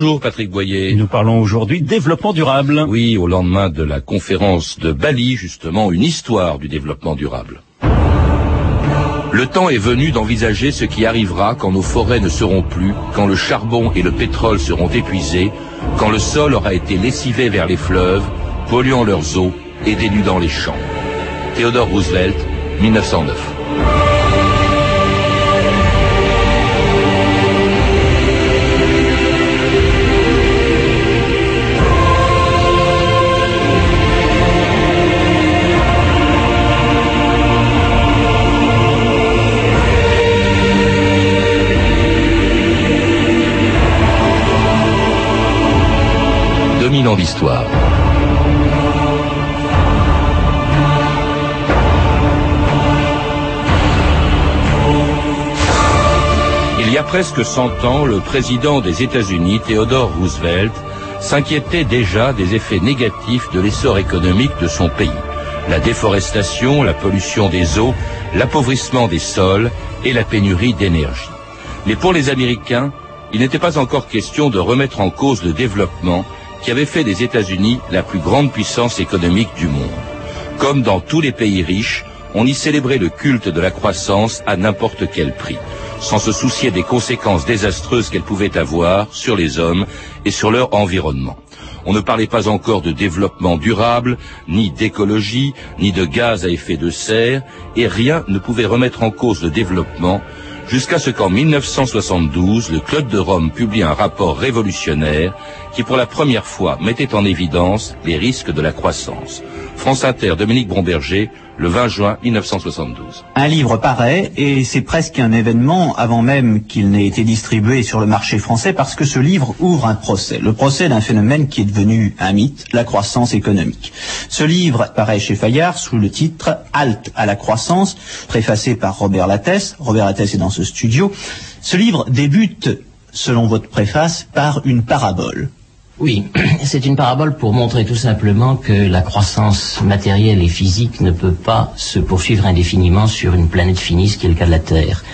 Bonjour Patrick Boyer. Nous parlons aujourd'hui développement durable. Oui, au lendemain de la conférence de Bali, justement, une histoire du développement durable. Le temps est venu d'envisager ce qui arrivera quand nos forêts ne seront plus, quand le charbon et le pétrole seront épuisés, quand le sol aura été lessivé vers les fleuves, polluant leurs eaux et dénudant les champs. Theodore Roosevelt, 1909. Il y a presque 100 ans, le président des États-Unis, Theodore Roosevelt, s'inquiétait déjà des effets négatifs de l'essor économique de son pays. La déforestation, la pollution des eaux, l'appauvrissement des sols et la pénurie d'énergie. Mais pour les Américains, il n'était pas encore question de remettre en cause le développement qui avait fait des États-Unis la plus grande puissance économique du monde. Comme dans tous les pays riches, on y célébrait le culte de la croissance à n'importe quel prix, sans se soucier des conséquences désastreuses qu'elle pouvait avoir sur les hommes et sur leur environnement. On ne parlait pas encore de développement durable, ni d'écologie, ni de gaz à effet de serre, et rien ne pouvait remettre en cause le développement jusqu'à ce qu'en 1972, le Club de Rome publie un rapport révolutionnaire qui pour la première fois mettait en évidence les risques de la croissance. France Inter, Dominique Bromberger, le 20 juin 1972. Un livre paraît et c'est presque un événement avant même qu'il n'ait été distribué sur le marché français parce que ce livre ouvre un procès. Le procès d'un phénomène qui est devenu un mythe, la croissance économique. Ce livre paraît chez Fayard sous le titre Halte à la croissance, préfacé par Robert Lattès. Robert Lattès est dans ce studio. Ce livre débute, selon votre préface, par une parabole. Oui, c'est une parabole pour montrer tout simplement que la croissance matérielle et physique ne peut pas se poursuivre indéfiniment sur une planète finie, ce qui est le cas de la Terre.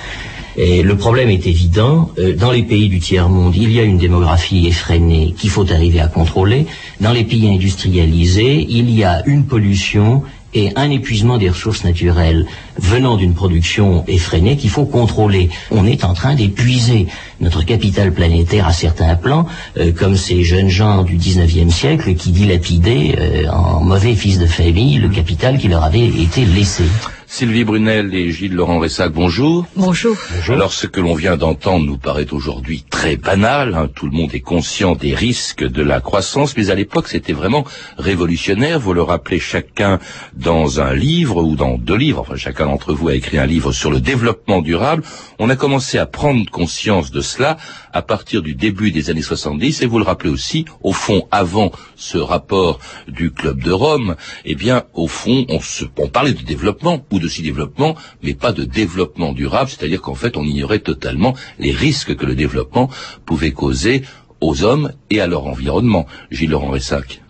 Le problème est évident. Euh, dans les pays du tiers-monde, il y a une démographie effrénée qu'il faut arriver à contrôler. Dans les pays industrialisés, il y a une pollution et un épuisement des ressources naturelles venant d'une production effrénée qu'il faut contrôler. On est en train d'épuiser notre capital planétaire à certains plans, euh, comme ces jeunes gens du 19e siècle qui dilapidaient euh, en mauvais fils de famille le capital qui leur avait été laissé. Sylvie Brunel et Gilles Laurent Ressac, bonjour. Bonjour. Alors ce que l'on vient d'entendre nous paraît aujourd'hui très banal, hein. tout le monde est conscient des risques de la croissance, mais à l'époque c'était vraiment révolutionnaire, vous le rappelez chacun dans un livre ou dans deux livres, enfin chacun d'entre vous a écrit un livre sur le développement durable, on a commencé à prendre conscience de cela à partir du début des années 70, et vous le rappelez aussi, au fond, avant ce rapport du Club de Rome, eh bien, au fond, on, se, on parlait de développement ou de si développement, mais pas de développement durable, c'est-à-dire qu'en fait, on ignorait totalement les risques que le développement pouvait causer aux hommes et à leur environnement. Gilles Laurent Ressac.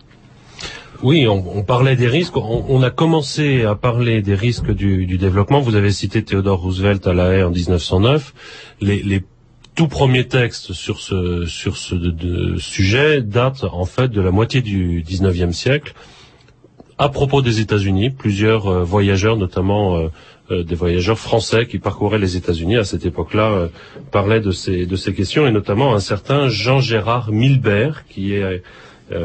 Oui, on, parlait des risques. On, a commencé à parler des risques du, développement. Vous avez cité Theodore Roosevelt à La Haye en 1909. Les, tout premiers textes sur ce, de, de sujet datent en fait de la moitié du 19e siècle. À propos des États-Unis, plusieurs euh, voyageurs, notamment euh, euh, des voyageurs français qui parcouraient les États-Unis à cette époque-là, parlaient de ces, de ces questions, et notamment un certain Jean-Gérard Milbert, qui est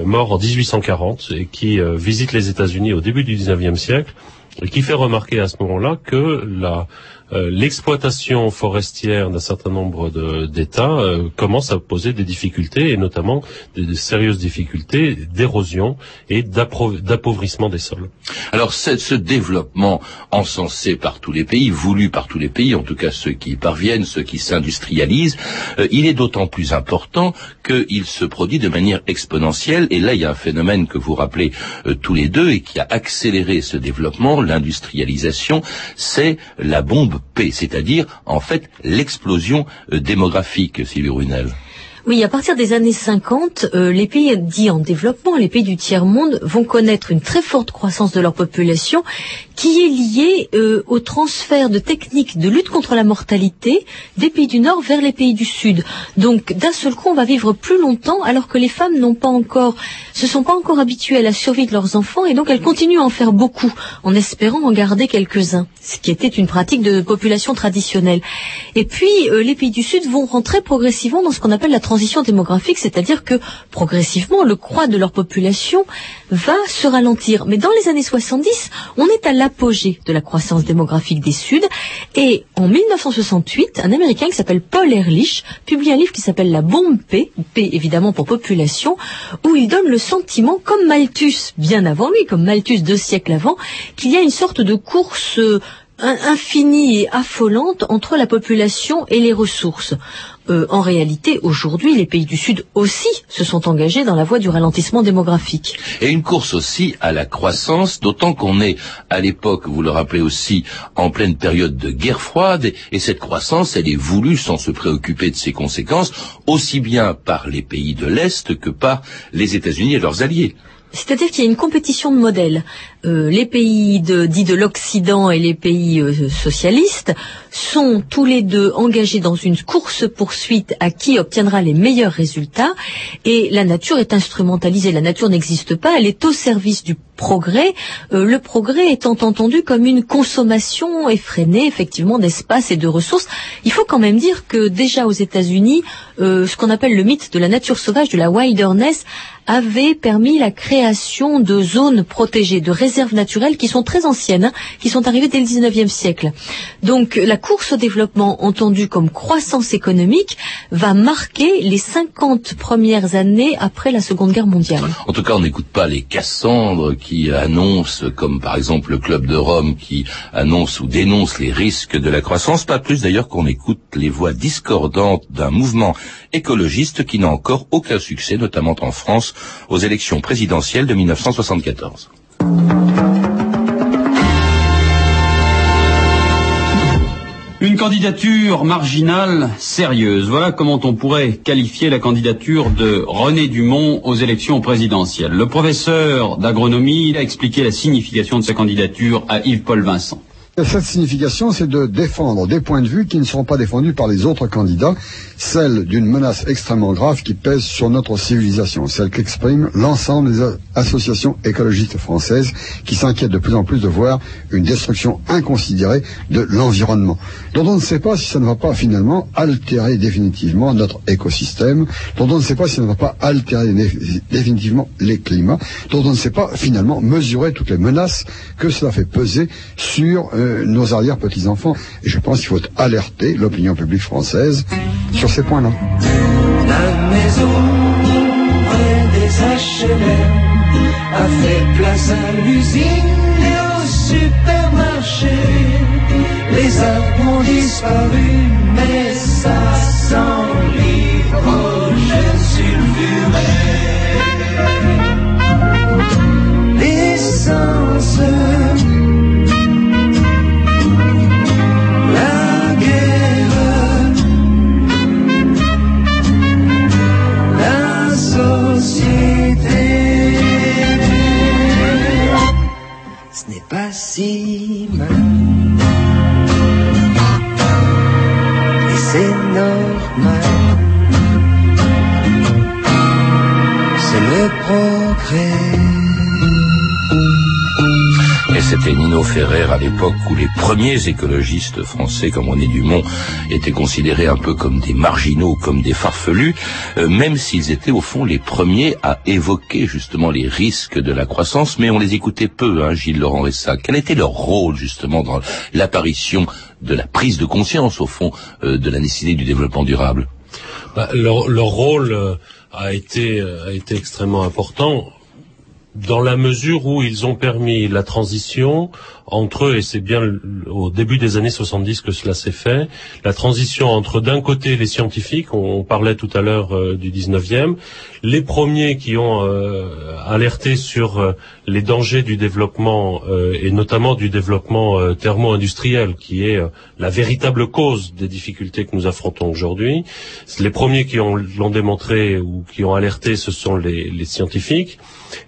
mort en 1840 et qui visite les États-Unis au début du 19e siècle, et qui fait remarquer à ce moment-là que la l'exploitation forestière d'un certain nombre d'États euh, commence à poser des difficultés, et notamment des, des sérieuses difficultés d'érosion et d'appauvrissement des sols. Alors ce développement encensé par tous les pays, voulu par tous les pays, en tout cas ceux qui y parviennent, ceux qui s'industrialisent, euh, il est d'autant plus important qu'il se produit de manière exponentielle, et là il y a un phénomène que vous rappelez euh, tous les deux et qui a accéléré ce développement, l'industrialisation, c'est la bombe P, c'est-à-dire en fait l'explosion euh, démographique, Sylvie Runel. Oui, à partir des années 50, euh, les pays dits en développement, les pays du tiers-monde, vont connaître une très forte croissance de leur population qui est liée euh, au transfert de techniques de lutte contre la mortalité des pays du Nord vers les pays du Sud. Donc, d'un seul coup, on va vivre plus longtemps alors que les femmes n'ont pas encore, se sont pas encore habituées à la survie de leurs enfants et donc elles continuent à en faire beaucoup en espérant en garder quelques-uns, ce qui était une pratique de population traditionnelle. Et puis, euh, les pays du Sud vont rentrer progressivement dans ce qu'on appelle la transition démographique, c'est-à-dire que progressivement le croît de leur population va se ralentir. Mais dans les années 70, on est à l'apogée de la croissance démographique des Suds et en 1968, un Américain qui s'appelle Paul Ehrlich publie un livre qui s'appelle La bombe P, P évidemment pour population, où il donne le sentiment, comme Malthus bien avant lui, comme Malthus deux siècles avant, qu'il y a une sorte de course euh, infinie et affolante entre la population et les ressources. Euh, en réalité, aujourd'hui, les pays du Sud aussi se sont engagés dans la voie du ralentissement démographique. Et une course aussi à la croissance, d'autant qu'on est à l'époque, vous le rappelez aussi, en pleine période de guerre froide, et, et cette croissance, elle est voulue sans se préoccuper de ses conséquences, aussi bien par les pays de l'Est que par les États-Unis et leurs alliés. C'est-à-dire qu'il y a une compétition de modèles. Euh, les pays dits de l'Occident et les pays euh, socialistes sont tous les deux engagés dans une course-poursuite à qui obtiendra les meilleurs résultats. Et la nature est instrumentalisée. La nature n'existe pas. Elle est au service du progrès. Euh, le progrès étant entendu comme une consommation effrénée, effectivement, d'espace et de ressources. Il faut quand même dire que déjà aux États-Unis, ce qu'on appelle le mythe de la nature sauvage, de la wilderness, avait permis la création de zones protégées, de réserves naturelles qui sont très anciennes, hein, qui sont arrivées dès le 19e siècle. Donc la course au développement, entendue comme croissance économique, va marquer les 50 premières années après la Seconde Guerre mondiale. En tout cas, on n'écoute pas les Cassandres qui annoncent, comme par exemple le Club de Rome qui annonce ou dénonce les risques de la croissance, pas plus d'ailleurs qu'on écoute les voix discordantes d'un mouvement écologiste qui n'a encore aucun succès, notamment en France, aux élections présidentielles de 1974. Une candidature marginale sérieuse. Voilà comment on pourrait qualifier la candidature de René Dumont aux élections présidentielles. Le professeur d'agronomie a expliqué la signification de sa candidature à Yves-Paul Vincent. Cette signification, c'est de défendre des points de vue qui ne seront pas défendus par les autres candidats, celle d'une menace extrêmement grave qui pèse sur notre civilisation, celle qu'expriment l'ensemble des associations écologistes françaises qui s'inquiètent de plus en plus de voir une destruction inconsidérée de l'environnement, dont on ne sait pas si ça ne va pas finalement altérer définitivement notre écosystème, dont on ne sait pas si ça ne va pas altérer définitivement les climats, dont on ne sait pas finalement mesurer toutes les menaces que cela fait peser sur euh, nos arrière-petits-enfants. Et je pense qu'il faut alerter l'opinion publique française sur ces points-là. La maison près des HLM a fait place à l'usine et au supermarché. Les arbres ont disparu, mais ça sent l'hydrogène sulfuré. L'essence c'était Nino Ferrer à l'époque où les premiers écologistes français, comme René Dumont, étaient considérés un peu comme des marginaux, comme des farfelus, euh, même s'ils étaient au fond les premiers à évoquer justement les risques de la croissance, mais on les écoutait peu, hein, Gilles Laurent Ressac. Quel était leur rôle justement dans l'apparition de la prise de conscience, au fond, euh, de la nécessité du développement durable? Bah, leur, rôle euh, a été extrêmement important dans la mesure où ils ont permis la transition entre eux, et c'est bien au début des années 70 que cela s'est fait, la transition entre d'un côté les scientifiques, on, parlait tout à l'heure euh, du 19e, les premiers qui ont euh, alerté sur euh, les dangers du développement, et notamment du développement thermo-industriel, qui est la véritable cause des difficultés que nous affrontons aujourd'hui. Les premiers qui l'ont démontré ou qui ont alerté, ce sont les, les scientifiques.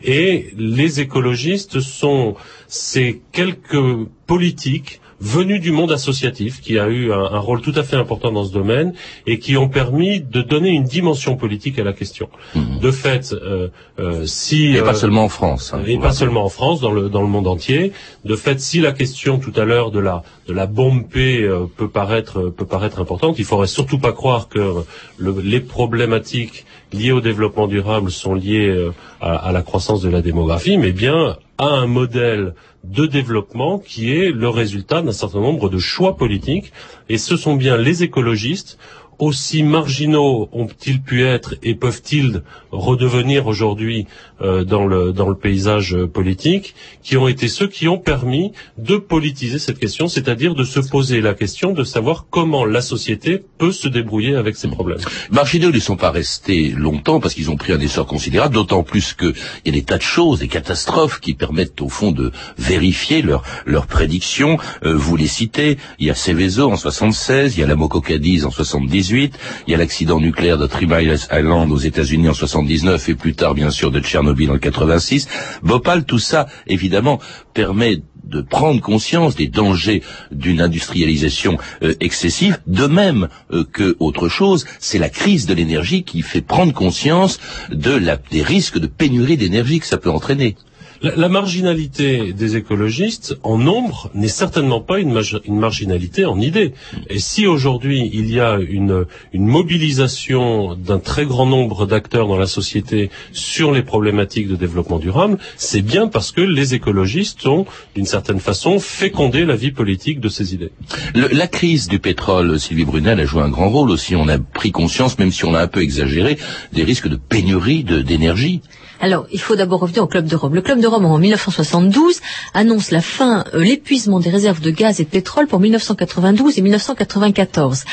Et les écologistes sont ces quelques politiques venus du monde associatif, qui a eu un, rôle tout à fait important dans ce domaine, et qui ont permis de donner une dimension politique à la question. Mmh. De fait, euh, euh, si... Et pas euh, seulement en France. Hein, et pas seulement en France, dans le, dans le monde entier. De fait, si la question tout à l'heure de la, de la bombe P peut, paraître, peut paraître importante, il faudrait surtout pas croire que les problématiques liées au développement durable sont liées à, à la croissance de la démographie, mais bien à un modèle de développement qui est le résultat d'un certain nombre de choix politiques. Et ce sont bien les écologistes aussi marginaux ont-ils pu être et peuvent-ils redevenir aujourd'hui euh, dans, le, dans le paysage politique, qui ont été ceux qui ont permis de politiser cette question, c'est-à-dire de se poser la question de savoir comment la société peut se débrouiller avec ces problèmes. Marginaux ne sont pas restés longtemps parce qu'ils ont pris un essor considérable, d'autant plus qu'il y a des tas de choses, des catastrophes qui permettent au fond de vérifier leurs leur prédictions. Euh, vous les citez, il y a Seveso en 76, il y a la Moco Cadiz en 70, il y a l'accident nucléaire de Three Island aux États-Unis en 79 et plus tard bien sûr de Tchernobyl en 86. Bhopal, tout ça évidemment permet de prendre conscience des dangers d'une industrialisation euh, excessive, de même euh, que autre chose, c'est la crise de l'énergie qui fait prendre conscience de la, des risques de pénurie d'énergie que ça peut entraîner. La, marginalité des écologistes, en nombre, n'est certainement pas une, marginalité en idée. Et si aujourd'hui il y a une, mobilisation d'un très grand nombre d'acteurs dans la société sur les problématiques de développement durable, c'est bien parce que les écologistes ont, d'une certaine façon, fécondé la vie politique de ces idées. la crise du pétrole, Sylvie Brunel a joué un grand rôle aussi. On a pris conscience, même si on a un peu exagéré, des risques de pénurie d'énergie. Alors, il faut d'abord revenir au Club de Rome. Le Club de Rome, en 1972, annonce la fin, euh, l'épuisement des réserves de gaz et de pétrole pour 1992 et 1994.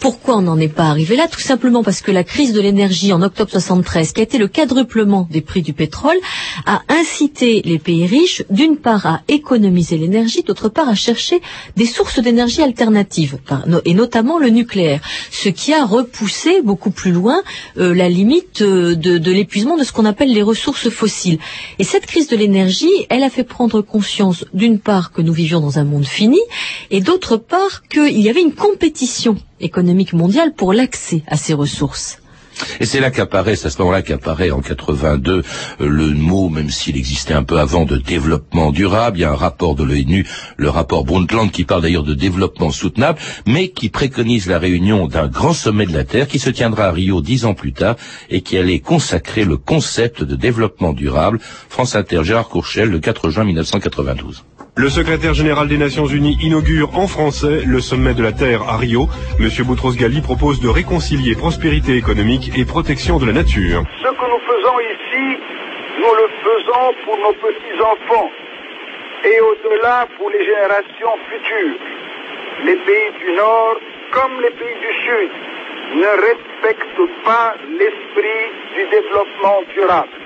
Pourquoi on n'en est pas arrivé là? Tout simplement parce que la crise de l'énergie en octobre 73, qui a été le quadruplement des prix du pétrole, a incité les pays riches, d'une part, à économiser l'énergie, d'autre part, à chercher des sources d'énergie alternatives, et notamment le nucléaire, ce qui a repoussé beaucoup plus loin euh, la limite euh, de, de l'épuisement de ce qu'on appelle les ressources fossiles. Et cette crise de l'énergie, elle a fait prendre conscience, d'une part, que nous vivions dans un monde fini, et d'autre part, qu'il y avait une compétition économique mondiale pour l'accès à ces ressources. Et c'est là qu'apparaît, c'est à ce moment-là qu'apparaît en 82 euh, le mot, même s'il existait un peu avant, de développement durable. Il y a un rapport de l'ONU, le rapport Brundtland, qui parle d'ailleurs de développement soutenable, mais qui préconise la réunion d'un grand sommet de la Terre qui se tiendra à Rio dix ans plus tard et qui allait consacrer le concept de développement durable. France Inter, Gérard Courchel, le 4 juin 1992. Le secrétaire général des Nations Unies inaugure en français le sommet de la Terre à Rio. Monsieur Boutros Ghali propose de réconcilier prospérité économique et protection de la nature. Ce que nous faisons ici, nous le faisons pour nos petits-enfants et au-delà pour les générations futures. Les pays du Nord, comme les pays du Sud, ne respectent pas l'esprit du développement durable.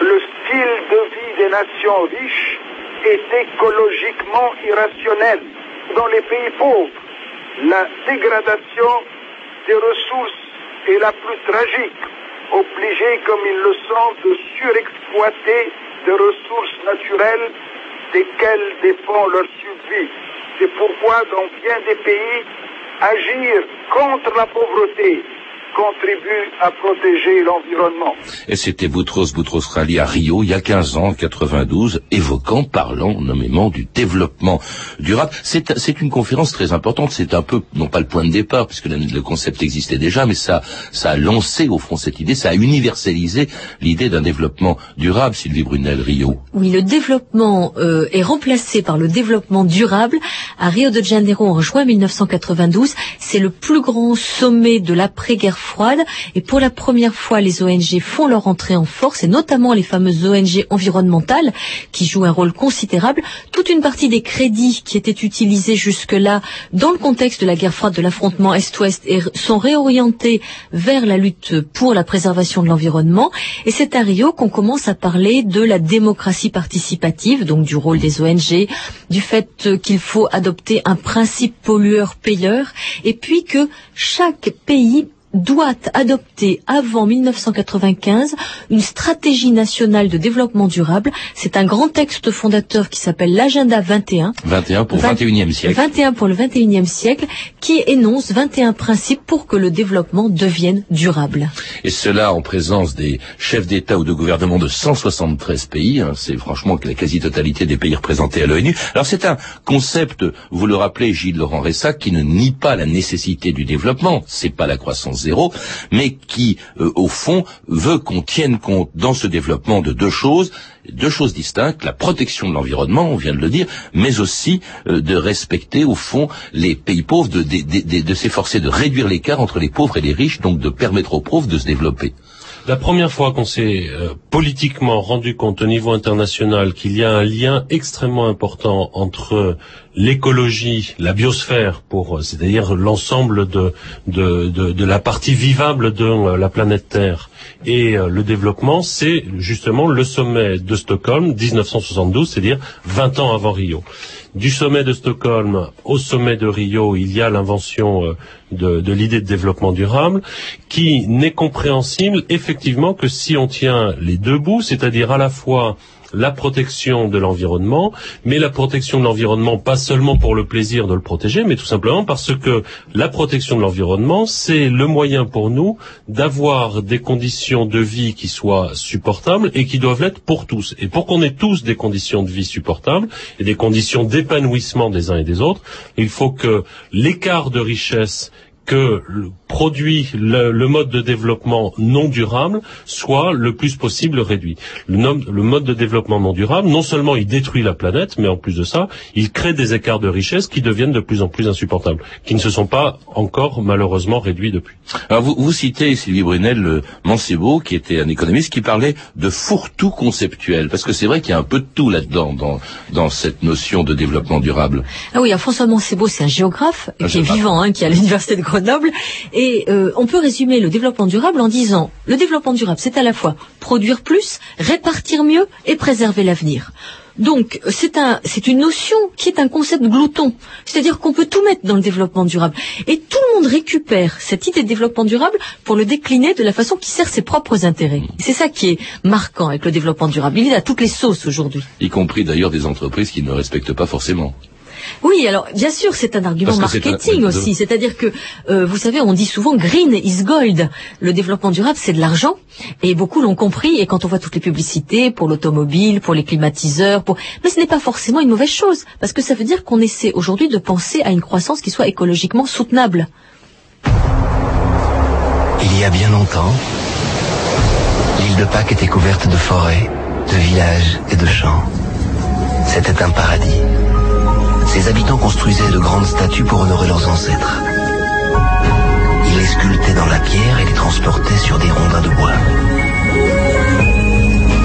Le style de vie des nations riches est écologiquement irrationnel. Dans les pays pauvres, la dégradation des ressources est la plus tragique, obligés comme ils le sont de surexploiter des ressources naturelles desquelles dépend leur survie. C'est pourquoi dans bien des pays, agir contre la pauvreté contribue à protéger l'environnement. Et c'était Boutros Boutros Ghali à Rio il y a 15 ans, en 92, évoquant, parlant nommément du développement durable. C'est une conférence très importante. C'est un peu, non pas le point de départ, puisque le concept existait déjà, mais ça, ça a lancé au fond cette idée, ça a universalisé l'idée d'un développement durable, Sylvie Brunel, Rio. Oui, le développement euh, est remplacé par le développement durable à Rio de Janeiro en juin 1992. C'est le plus grand sommet de l'après-guerre guerre froide. Et pour la première fois, les ONG font leur entrée en force, et notamment les fameuses ONG environnementales, qui jouent un rôle considérable. Toute une partie des crédits qui étaient utilisés jusque-là dans le contexte de la guerre froide, de l'affrontement Est-Ouest, sont réorientés vers la lutte pour la préservation de l'environnement. Et c'est à Rio qu'on commence à parler de la démocratie participative, donc du rôle des ONG, du fait qu'il faut adopter un principe pollueur-payeur, et puis que chaque pays doit adopter avant 1995 une stratégie nationale de développement durable. C'est un grand texte fondateur qui s'appelle l'agenda 21. 21 pour le 21e siècle. 21 pour le 21e siècle qui énonce 21 principes pour que le développement devienne durable. Et cela en présence des chefs d'État ou de gouvernement de 173 pays. Hein, c'est franchement la quasi-totalité des pays représentés à l'ONU. Alors c'est un concept, vous le rappelez Gilles Laurent Ressac, qui ne nie pas la nécessité du développement. C'est pas la croissance zéro, mais qui, euh, au fond, veut qu'on tienne compte dans ce développement de deux choses, deux choses distinctes, la protection de l'environnement, on vient de le dire, mais aussi euh, de respecter, au fond, les pays pauvres, de, de, de s'efforcer de réduire l'écart entre les pauvres et les riches, donc de permettre aux pauvres de se développer. La première fois qu'on s'est euh, politiquement rendu compte au niveau international qu'il y a un lien extrêmement important entre l'écologie, la biosphère, pour c'est-à-dire l'ensemble de, de, la partie vivable de euh, la planète Terre et euh, le développement, c'est justement le sommet de Stockholm 1972, c'est-à-dire 20 ans avant Rio du sommet de Stockholm au sommet de Rio, il y a l'invention euh, de, de l'idée de développement durable, qui n'est compréhensible effectivement que si on tient les deux bouts, c'est-à-dire à la fois la protection de l'environnement, mais la protection de l'environnement pas seulement pour le plaisir de le protéger, mais tout simplement parce que la protection de l'environnement, c'est le moyen pour nous d'avoir des conditions de vie qui soient supportables et qui doivent l'être pour tous. Et pour qu'on ait tous des conditions de vie supportables et des conditions d'épanouissement des uns et des autres, il faut que l'écart de richesse que produit le, mode de développement non durable soit le plus possible réduit. Le, le, mode de développement non durable, non seulement il détruit la planète, mais en plus de ça, il crée des écarts de richesse qui deviennent de plus en plus insupportables, qui ne se sont pas encore malheureusement réduits depuis. Alors vous, vous citez Sylvie Brunel le Mancebo, qui était un économiste qui parlait de fourre-tout conceptuel, parce que c'est vrai qu'il y a un peu de tout là-dedans dans, dans cette notion de développement durable. Ah oui, François Mancebo, c'est un géographe qui est vivant, hein, qui est à l'université de Grenoble, et euh, on peut résumer le développement durable en disant le développement durable, c'est à la fois produire plus, répartir mieux et préserver l'avenir. Donc c'est un, c'est une notion qui est un concept glouton, c'est-à-dire qu'on peut tout mettre dans le développement durable. Et tout le monde récupère cette idée de développement durable pour le décliner de la façon qui sert ses propres intérêts. C'est ça qui est marquant avec le développement durable. Il est à toutes les sauces aujourd'hui. Y compris d'ailleurs des entreprises qui ne respectent pas forcément. Oui, alors bien sûr, c'est un argument marketing aussi. C'est-à-dire que, euh, vous savez, on dit souvent green is gold. Le développement durable, c'est de l'argent. Et beaucoup l'ont compris. Et quand on voit toutes les publicités pour l'automobile, pour les climatiseurs, pour... mais ce n'est pas forcément une mauvaise chose. Parce que ça veut dire qu'on essaie aujourd'hui de penser à une croissance qui soit écologiquement soutenable. Il y a bien longtemps, l'île de Pâques était couverte de forêts, de villages et de champs. C'était un paradis. Ses habitants construisaient de grandes statues pour honorer leurs ancêtres. Ils les sculptaient dans la pierre et les transportaient sur des rondins de bois.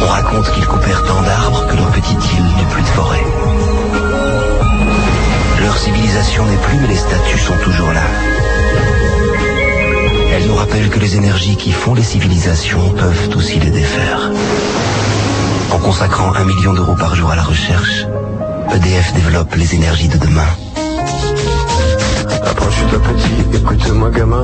On raconte qu'ils coupèrent tant d'arbres que leur petite île n'eut plus de forêt. Leur civilisation n'est plus, mais les statues sont toujours là. Elles nous rappellent que les énergies qui font les civilisations peuvent aussi les défaire. En consacrant un million d'euros par jour à la recherche, EDF développe les énergies de demain. Approche-toi petit, écoute-moi gamin.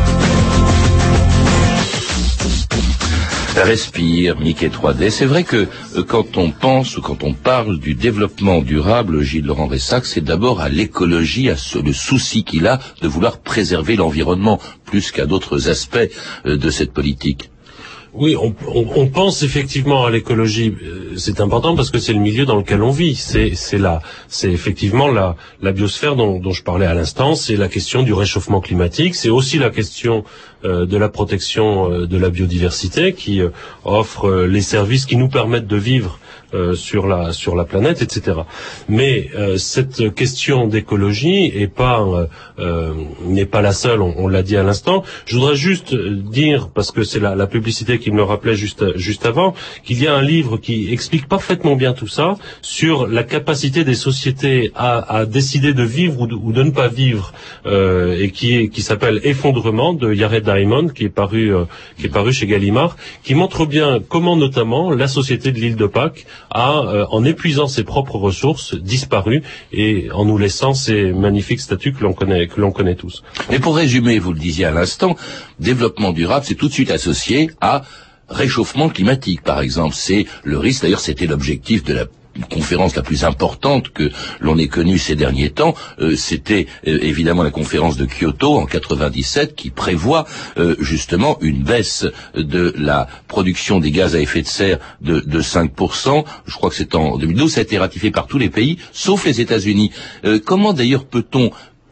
Respire, Mickey 3D. C'est vrai que euh, quand on pense ou quand on parle du développement durable, Gilles Laurent Ressac, c'est d'abord à l'écologie, à ce, le souci qu'il a de vouloir préserver l'environnement, plus qu'à d'autres aspects euh, de cette politique. Oui, on, pense effectivement à l'écologie. Euh, c'est important parce que c'est le milieu dans lequel on vit. C'est, c'est effectivement la, biosphère dont, je parlais à l'instant. C'est la question du réchauffement climatique. C'est aussi la question euh, de la protection euh, de la biodiversité qui offre les services qui nous permettent de vivre sur la sur la planète, etc. Mais cette question d'écologie est pas n'est pas la seule. On, on l'a dit à l'instant. Je voudrais juste dire parce que c'est la, la publicité qui me le rappelait juste, juste avant, qu'il y a un livre qui explique parfaitement bien tout ça sur la capacité des sociétés à, à décider de vivre ou de, ou de ne pas vivre euh, et qui, est, qui s'appelle Effondrement de Yared Diamond qui est paru euh, qui est paru chez Gallimard qui montre bien comment notamment la société de l'île de Pâques a euh, en épuisant ses propres ressources disparu et en nous laissant ces magnifiques statues que l'on connaît que l'on connaît tous. Mais pour résumer, vous le disiez à l'instant, développement durable, c'est tout de suite associé à réchauffement climatique, par exemple. C'est le risque, d'ailleurs c'était l'objectif de la conférence la plus importante que l'on ait connue ces derniers temps, euh, c'était euh, évidemment la conférence de Kyoto en 97 qui prévoit euh, justement une baisse de la production des gaz à effet de serre de, de 5%. Je crois que c'est en 2012, ça a été ratifié par tous les pays, sauf les États-Unis. comment d'ailleurs peut-on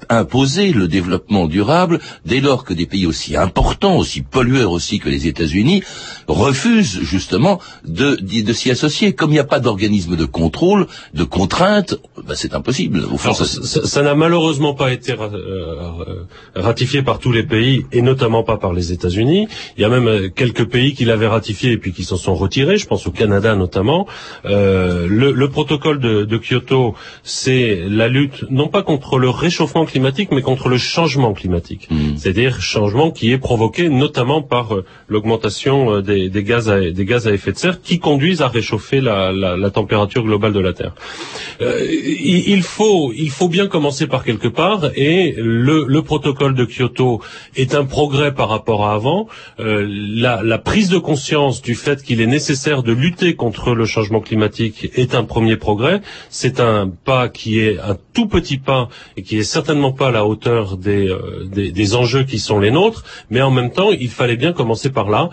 imposer le développement durable dès lors que des pays aussi importants, aussi pollueurs aussi que les États-Unis refusent justement de, de, s'y associer. Comme il n'y a pas d'organisme de contrôle, de contrainte, ben c'est impossible. Au fond, ça n'a malheureusement pas été euh, ratifié par tous les pays et notamment pas par les États-Unis. Il y a même euh, quelques pays qui l'avaient ratifié et puis qui s'en sont retirés. Je pense au Canada notamment. Euh, le, le, protocole de, de Kyoto, c'est la lutte non pas contre le réchauffement climatique, mais contre le changement climatique. Mmh. C'est-à-dire changement qui est provoqué notamment par euh, l'augmentation euh, des, des, gaz à, des gaz à effet de serre qui conduisent à réchauffer la, la, la température globale de la Terre. Euh, il, il, faut, il faut bien commencer par quelque part, et le, le protocole de Kyoto est un progrès par rapport à avant. Euh, la, la prise de conscience du fait qu'il est nécessaire de lutter contre le changement climatique est un premier progrès. C'est un pas qui est un tout petit pas et qui est certainement pas à la hauteur des, euh, des, des, enjeux qui sont les nôtres, mais en même temps, il fallait bien commencer par là.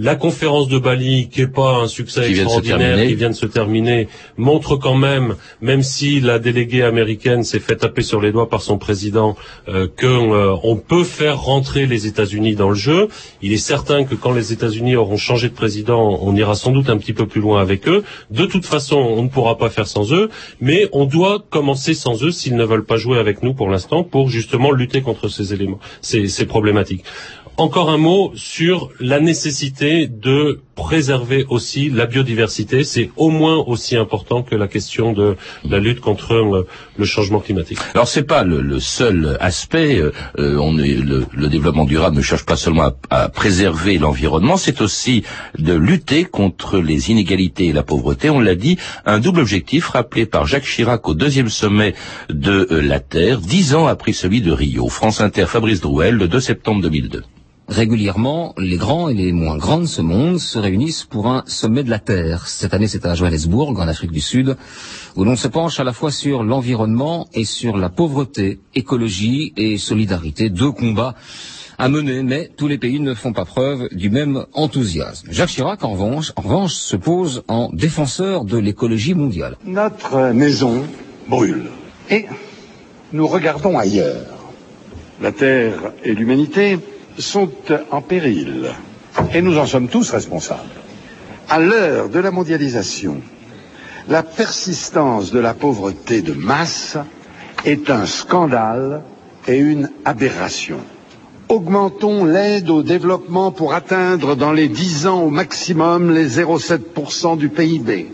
La conférence de Bali, qui n'est pas un succès qui extraordinaire, qui vient de se terminer, montre quand même, même si la déléguée américaine s'est fait taper sur les doigts par son président, euh, qu'on euh, peut faire rentrer les États-Unis dans le jeu. Il est certain que quand les États-Unis auront changé de président, on ira sans doute un petit peu plus loin avec eux. De toute façon, on ne pourra pas faire sans eux, mais on doit commencer sans eux s'ils ne veulent pas jouer avec nous pour l'instant, pour justement lutter contre ces éléments, ces, ces problématiques. Encore un mot sur la nécessité de préserver aussi la biodiversité. C'est au moins aussi important que la question de la lutte contre euh, le changement climatique. Alors c'est pas le, seul aspect. Euh, est, le, développement durable ne cherche pas seulement à, préserver l'environnement, c'est aussi de lutter contre les inégalités et la pauvreté. On l'a dit, un double objectif rappelé par Jacques Chirac au deuxième sommet de euh, la Terre, dix ans après celui de Rio. France Inter, Fabrice Drouel, le 2 septembre 2002. Régulièrement, les grands et les moins grands de ce monde se réunissent pour un sommet de la Terre. Cette année, c'est à Johannesburg, en Afrique du Sud, où l'on se penche à la fois sur l'environnement et sur la pauvreté, écologie et solidarité, deux combats à mener, mais tous les pays ne font pas preuve du même enthousiasme. Jacques Chirac, en revanche, en revanche se pose en défenseur de l'écologie mondiale. Notre maison brûle et nous regardons ailleurs. La Terre et l'humanité sont en péril. Et nous en sommes tous responsables. À l'heure de la mondialisation, la persistance de la pauvreté de masse est un scandale et une aberration. Augmentons l'aide au développement pour atteindre dans les dix ans au maximum les 0,7% du PIB.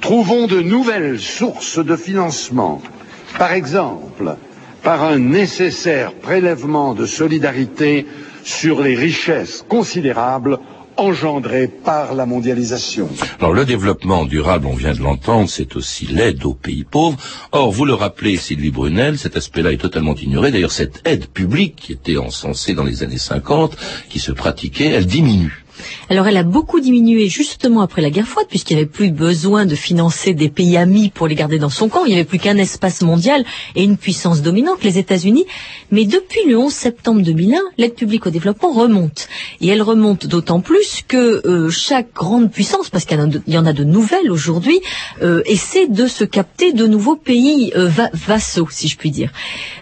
Trouvons de nouvelles sources de financement. Par exemple, par un nécessaire prélèvement de solidarité sur les richesses considérables engendrées par la mondialisation. Alors le développement durable, on vient de l'entendre, c'est aussi l'aide aux pays pauvres. Or, vous le rappelez, Sylvie Brunel, cet aspect-là est totalement ignoré. D'ailleurs, cette aide publique qui était encensée dans les années 50, qui se pratiquait, elle diminue. Alors elle a beaucoup diminué justement après la guerre froide, puisqu'il n'y avait plus besoin de financer des pays amis pour les garder dans son camp. Il n'y avait plus qu'un espace mondial et une puissance dominante, les États-Unis. Mais depuis le 11 septembre 2001, l'aide publique au développement remonte. Et elle remonte d'autant plus que euh, chaque grande puissance, parce qu'il y en a de nouvelles aujourd'hui, euh, essaie de se capter de nouveaux pays euh, vassaux, si je puis dire.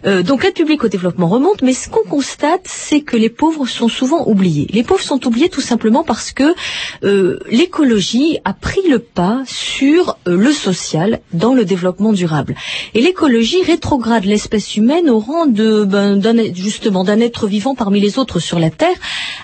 donc l'aide publique au développement remonte, mais ce qu'on constate, c'est que les pauvres sont souvent oubliés. Les pauvres sont oubliés tout simplement parce que l'écologie a pris le pas sur le social dans le développement durable. Et l'écologie rétrograde l'espèce humaine au rang de ben, justement d'un être vivant parmi les autres sur la Terre,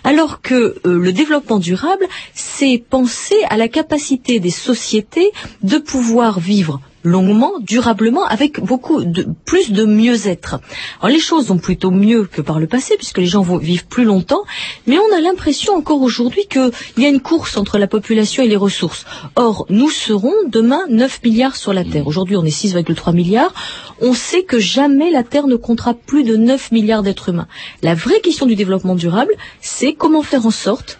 alors que le développement durable, c'est penser à la capacité des sociétés de pouvoir vivre longuement, durablement, avec beaucoup de plus de mieux-être. Alors les choses vont plutôt mieux que par le passé, puisque les gens vont vivre plus longtemps, mais on a l'impression encore aujourd'hui qu'il y a une course entre la population et les ressources. Or, nous serons demain 9 milliards sur la Terre. Aujourd'hui, on est 6,3 milliards. On sait que jamais la Terre ne comptera plus de 9 milliards d'êtres humains. La vraie question du développement durable, c'est comment faire en sorte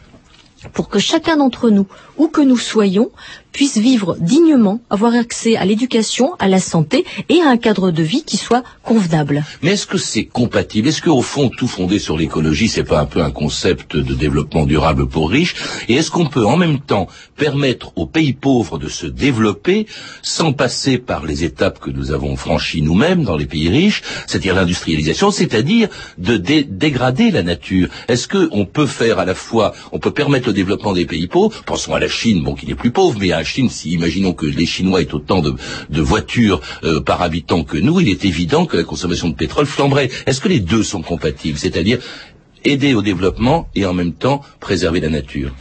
pour que chacun d'entre nous, où que nous soyons, puisse vivre dignement, avoir accès à l'éducation, à la santé et à un cadre de vie qui soit convenable. Mais est-ce que c'est compatible? Est-ce qu'au fond, tout fondé sur l'écologie, c'est pas un peu un concept de développement durable pour riches? Et est-ce qu'on peut en même temps permettre aux pays pauvres de se développer sans passer par les étapes que nous avons franchies nous-mêmes dans les pays riches, c'est-à-dire l'industrialisation, c'est-à-dire de dégrader la nature? Est-ce qu'on peut faire à la fois, on peut permettre le développement des pays pauvres, pensons à la Chine, bon, qui n'est plus pauvre, mais si imaginons que les Chinois aient autant de, voitures euh, par habitant que nous, il est évident que la consommation de pétrole flamberait. Est-ce que les deux sont compatibles? C'est-à-dire aider au développement et en même temps préserver la nature?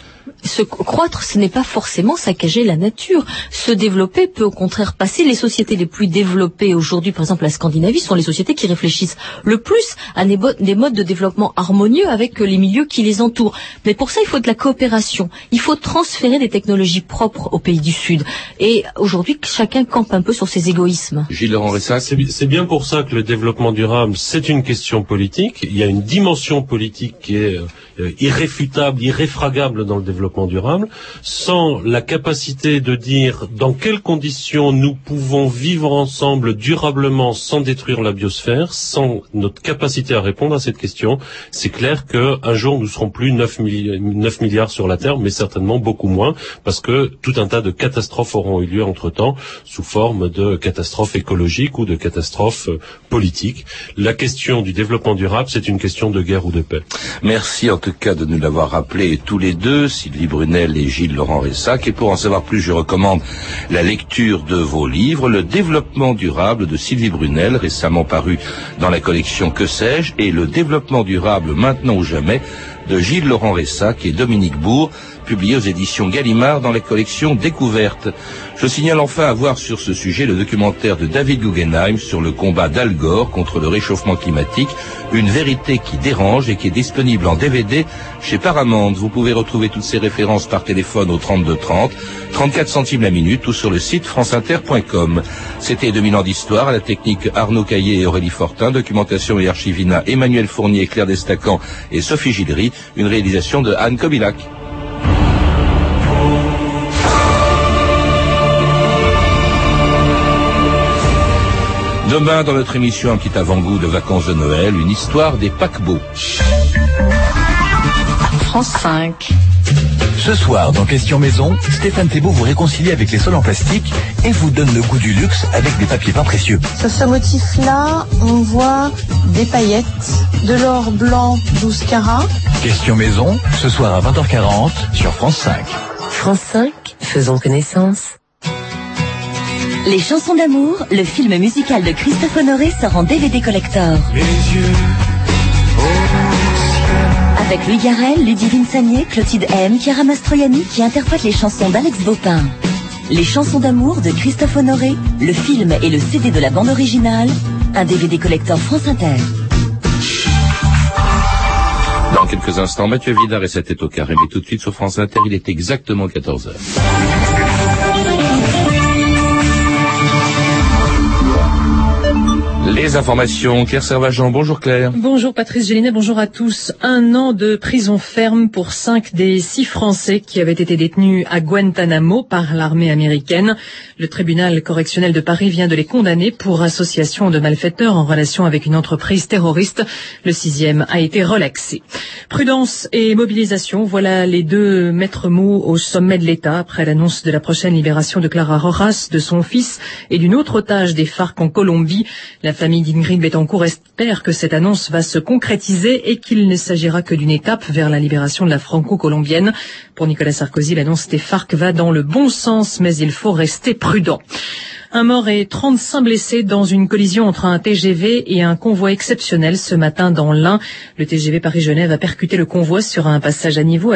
Se croître, ce n'est pas forcément saccager la nature. Se développer peut au contraire passer. Les sociétés les plus développées aujourd'hui, par exemple la Scandinavie, sont les sociétés qui réfléchissent le plus à des, modes de développement harmonieux avec les milieux qui les entourent. Mais pour ça, il faut de la coopération. Il faut transférer des technologies propres aux pays du Sud. Et aujourd'hui, chacun campe un peu sur ses égoïsmes. Gilles C'est bien pour ça que le développement durable, c'est une question politique. Il y a une dimension politique qui est euh, irréfutable, irréfragable dans le développement durable, sans la capacité de dire dans quelles conditions nous pouvons vivre ensemble durablement sans détruire la biosphère, sans notre capacité à répondre à cette question, c'est clair qu'un jour nous serons plus 9, 9 milliards sur la Terre, mais certainement beaucoup moins, parce que tout un tas de catastrophes auront eu lieu entre-temps, sous forme de catastrophes écologiques ou de catastrophes euh, politiques. La question du développement durable, c'est une question de guerre ou de paix. Merci en tout cas de nous l'avoir rappelé tous les deux, Brunel et Gilles Laurent Ressac. Et pour en savoir plus, je recommande la lecture de vos livres, Le développement durable de Sylvie Brunel, récemment paru dans la collection Que sais-je, et Le développement durable maintenant ou jamais de Gilles Laurent Ressac et Dominique Bourg, publié aux éditions Gallimard dans les collections Découvertes. Je signale enfin avoir sur ce sujet le documentaire de David Guggenheim sur le combat d'Al Gore contre le réchauffement climatique, une vérité qui dérange et qui est disponible en DVD chez Paramount. Vous pouvez retrouver toutes ces références par téléphone au 3230, 34 centimes la minute ou sur le site franceinter.com. C'était 2000 ans d'histoire à la technique Arnaud Caillé et Aurélie Fortin, documentation et archivina Emmanuel Fournier, Claire Destacan et Sophie Gildery, une réalisation de Anne Kobilac. Demain, dans notre émission, un petit avant-goût de vacances de Noël, une histoire des paquebots. France 5. Ce soir, dans Question Maison, Stéphane Thébault vous réconcilie avec les sols en plastique et vous donne le goût du luxe avec des papiers peints précieux. Sur ce motif-là, on voit des paillettes, de l'or blanc 12 carats. Question Maison, ce soir à 20h40 sur France 5. France 5, faisons connaissance. Les chansons d'amour, le film musical de Christophe Honoré sort en DVD collector. Avec Louis Garrel, Ludivine Sagné, Clotilde M, Chiara Mastroianni qui interprètent les chansons d'Alex Bopin. Les chansons d'amour de Christophe Honoré, le film et le CD de la bande originale, un DVD collector France Inter. Dans quelques instants, Mathieu Vidard et sa tête au carré, mais tout de suite sur France Inter, il est exactement 14h. Les informations, Claire Servageant. Bonjour Claire. Bonjour Patrice Gélinet, bonjour à tous. Un an de prison ferme pour cinq des six Français qui avaient été détenus à Guantanamo par l'armée américaine. Le tribunal correctionnel de Paris vient de les condamner pour association de malfaiteurs en relation avec une entreprise terroriste. Le sixième a été relaxé. Prudence et mobilisation, voilà les deux maîtres mots au sommet de l'État après l'annonce de la prochaine libération de Clara Rojas, de son fils et d'une autre otage des FARC en Colombie. La famille d'Ingrid Betancourt espère que cette annonce va se concrétiser et qu'il ne s'agira que d'une étape vers la libération de la franco-colombienne. Pour Nicolas Sarkozy, l'annonce des FARC va dans le bon sens, mais il faut rester prudent. Un mort et 35 blessés dans une collision entre un TGV et un convoi exceptionnel ce matin dans l'Ain. Le TGV Paris-Genève a percuté le convoi sur un passage à niveau